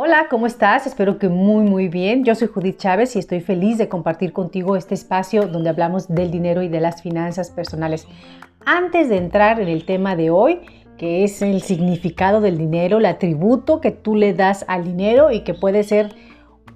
Hola, ¿cómo estás? Espero que muy muy bien. Yo soy Judith Chávez y estoy feliz de compartir contigo este espacio donde hablamos del dinero y de las finanzas personales. Antes de entrar en el tema de hoy, que es el significado del dinero, el atributo que tú le das al dinero y que puede ser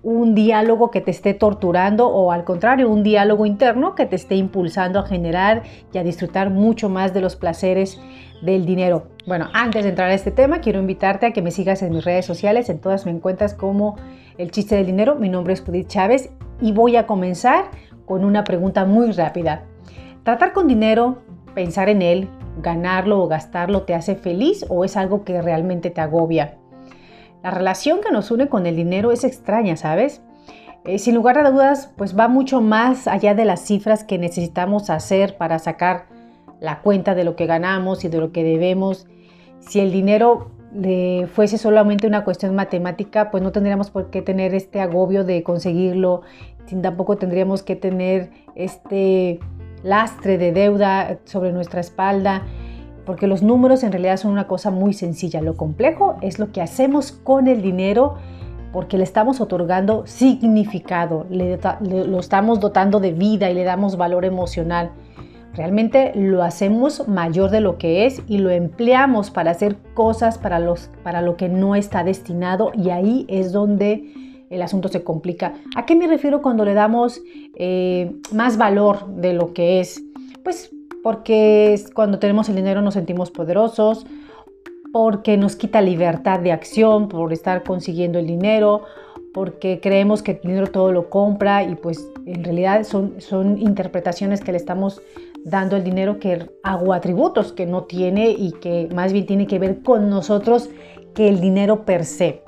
un diálogo que te esté torturando o al contrario, un diálogo interno que te esté impulsando a generar y a disfrutar mucho más de los placeres del dinero. Bueno, antes de entrar a este tema, quiero invitarte a que me sigas en mis redes sociales. En todas me encuentras como El Chiste del Dinero. Mi nombre es Judith Chávez y voy a comenzar con una pregunta muy rápida. ¿Tratar con dinero, pensar en él, ganarlo o gastarlo te hace feliz o es algo que realmente te agobia? La relación que nos une con el dinero es extraña, ¿sabes? Eh, sin lugar a dudas, pues va mucho más allá de las cifras que necesitamos hacer para sacar la cuenta de lo que ganamos y de lo que debemos. Si el dinero fuese solamente una cuestión matemática, pues no tendríamos por qué tener este agobio de conseguirlo, tampoco tendríamos que tener este lastre de deuda sobre nuestra espalda porque los números en realidad son una cosa muy sencilla. Lo complejo es lo que hacemos con el dinero porque le estamos otorgando significado, le, lo estamos dotando de vida y le damos valor emocional. Realmente lo hacemos mayor de lo que es y lo empleamos para hacer cosas para, los, para lo que no está destinado y ahí es donde el asunto se complica. ¿A qué me refiero cuando le damos eh, más valor de lo que es? Pues porque cuando tenemos el dinero nos sentimos poderosos, porque nos quita libertad de acción por estar consiguiendo el dinero, porque creemos que el dinero todo lo compra y pues en realidad son, son interpretaciones que le estamos dando el dinero que hago atributos que no tiene y que más bien tiene que ver con nosotros que el dinero per se.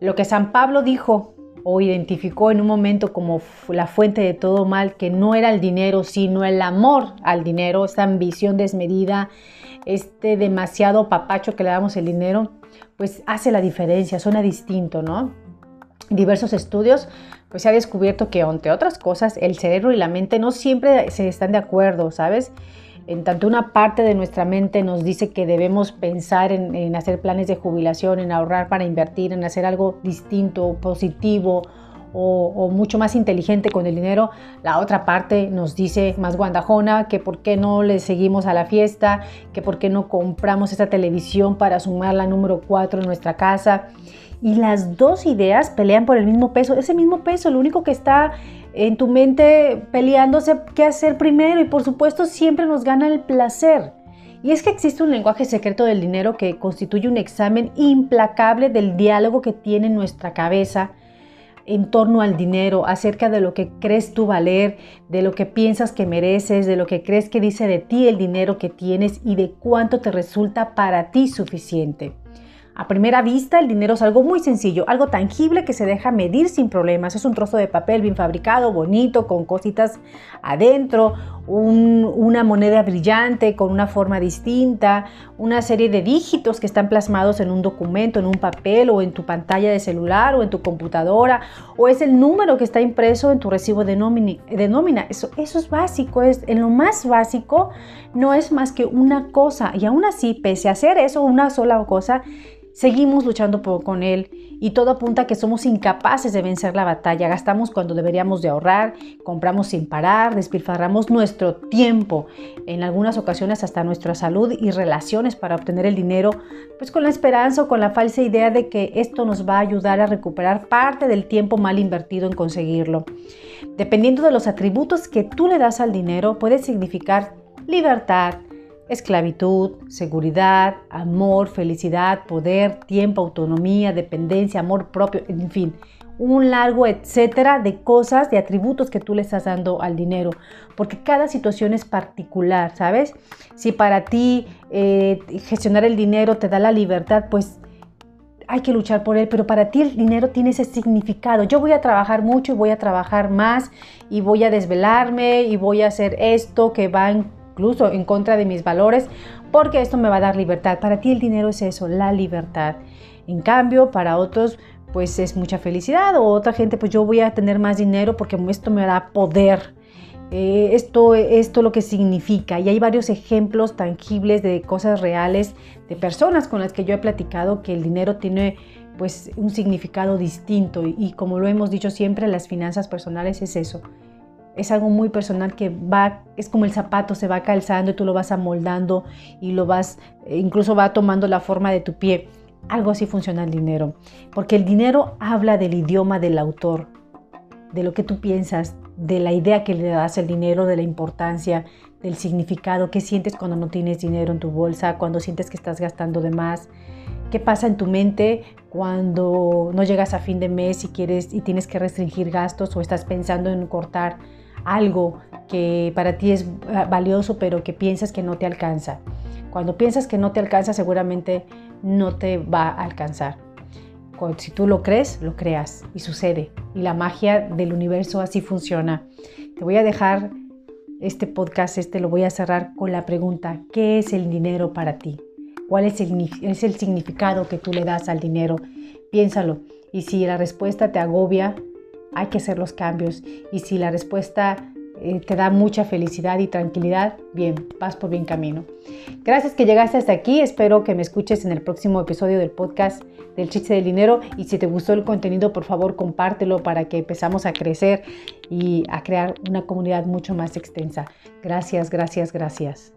Lo que San Pablo dijo o identificó en un momento como la fuente de todo mal, que no era el dinero, sino el amor al dinero, esta ambición desmedida, este demasiado papacho que le damos el dinero, pues hace la diferencia, suena distinto, ¿no? diversos estudios, pues se ha descubierto que, entre otras cosas, el cerebro y la mente no siempre se están de acuerdo, ¿sabes? En tanto una parte de nuestra mente nos dice que debemos pensar en, hacer planes de jubilación, en ahorrar para invertir, en hacer algo distinto, positivo o, mucho más inteligente con el dinero. La otra parte nos dice más guandajona que por qué no le seguimos a la fiesta, que por qué no compramos esta televisión para sumar la número 4 en nuestra casa. Y las dos ideas pelean por el mismo peso. Ese mismo peso, lo único que está en tu mente peleándose qué hacer primero y por supuesto siempre nos gana el placer. Y es que existe un lenguaje secreto del dinero que constituye un examen implacable del diálogo que tiene nuestra cabeza en torno al dinero, acerca de lo que crees tú valer, de lo que piensas que mereces, de lo que crees que dice de ti el dinero que tienes y de cuánto te resulta para ti suficiente. A primera vista, el dinero es algo muy sencillo, algo tangible que se deja medir sin problemas. Es un trozo de papel bien fabricado, bonito, con cositas adentro, una moneda brillante con una forma distinta, una serie de dígitos que están plasmados en un documento, en un papel o en tu pantalla de celular o en tu computadora, o es el número que está impreso en tu recibo de nómina. Eso, eso es básico, es en lo más básico no es más que una cosa y aún así, pese a hacer eso, una sola cosa, Seguimos luchando con él y todo apunta a que somos incapaces de vencer la batalla. Gastamos cuando deberíamos de ahorrar, compramos sin parar, despilfarramos nuestro tiempo, en algunas ocasiones hasta nuestra salud y relaciones para obtener el dinero, pues con la esperanza o con la falsa idea de que esto nos va a ayudar a recuperar parte del tiempo mal invertido en conseguirlo. Dependiendo de los atributos que tú le das al dinero, puede significar libertad, esclavitud, seguridad, amor, felicidad, poder, tiempo, autonomía, dependencia, amor propio, en fin, un largo etcétera de cosas, de atributos que tú le estás dando al dinero, porque cada situación es particular, ¿sabes? Si para ti eh, gestionar el dinero te da la libertad, pues hay que luchar por él, pero para ti el dinero tiene ese significado. Yo voy a trabajar mucho y voy a trabajar más y voy a desvelarme y voy a hacer esto que va incluso en contra de mis valores, porque esto me va a dar libertad. Para ti el dinero es eso, la libertad. En cambio, para otros, pues es mucha felicidad, o otra gente, pues yo voy a tener más dinero porque esto me da poder. Eh, esto, esto lo que significa. Y hay varios ejemplos tangibles de cosas reales, de personas con las que yo he platicado que el dinero tiene pues un significado distinto y, como lo hemos dicho siempre, las finanzas personales es eso. Es algo muy personal que va, es como el zapato, se va calzando y tú lo vas amoldando y lo vas, eh, incluso va tomando la forma de tu pie. Algo así funciona el dinero, porque el dinero habla del idioma del autor, de lo que tú piensas, de la idea que le das al dinero, de la importancia, del significado, qué sientes cuando no tienes dinero en tu bolsa, cuando sientes que estás gastando de más, qué pasa en tu mente cuando no llegas a fin de mes y quieres y tienes que restringir gastos o estás pensando en cortar algo que para ti es valioso pero que piensas que no te alcanza. Cuando piensas que no te alcanza seguramente no te va a alcanzar. Si tú lo crees, lo creas y sucede. Y la magia del universo así funciona. Te voy a dejar este podcast, este lo voy a cerrar con la pregunta, ¿qué es el dinero para ti? ¿Cuál es el, es el significado que tú le das al dinero? Piénsalo. Y si la respuesta te agobia, hay que hacer los cambios. Y si la respuesta eh, te da mucha felicidad y tranquilidad, bien, vas por bien camino. Gracias que llegaste hasta aquí. Espero que me escuches en el próximo episodio del podcast del chiste del dinero. Y si te gustó el contenido, por favor, compártelo para que empezamos a crecer y a crear una comunidad mucho más extensa. Gracias, gracias, gracias.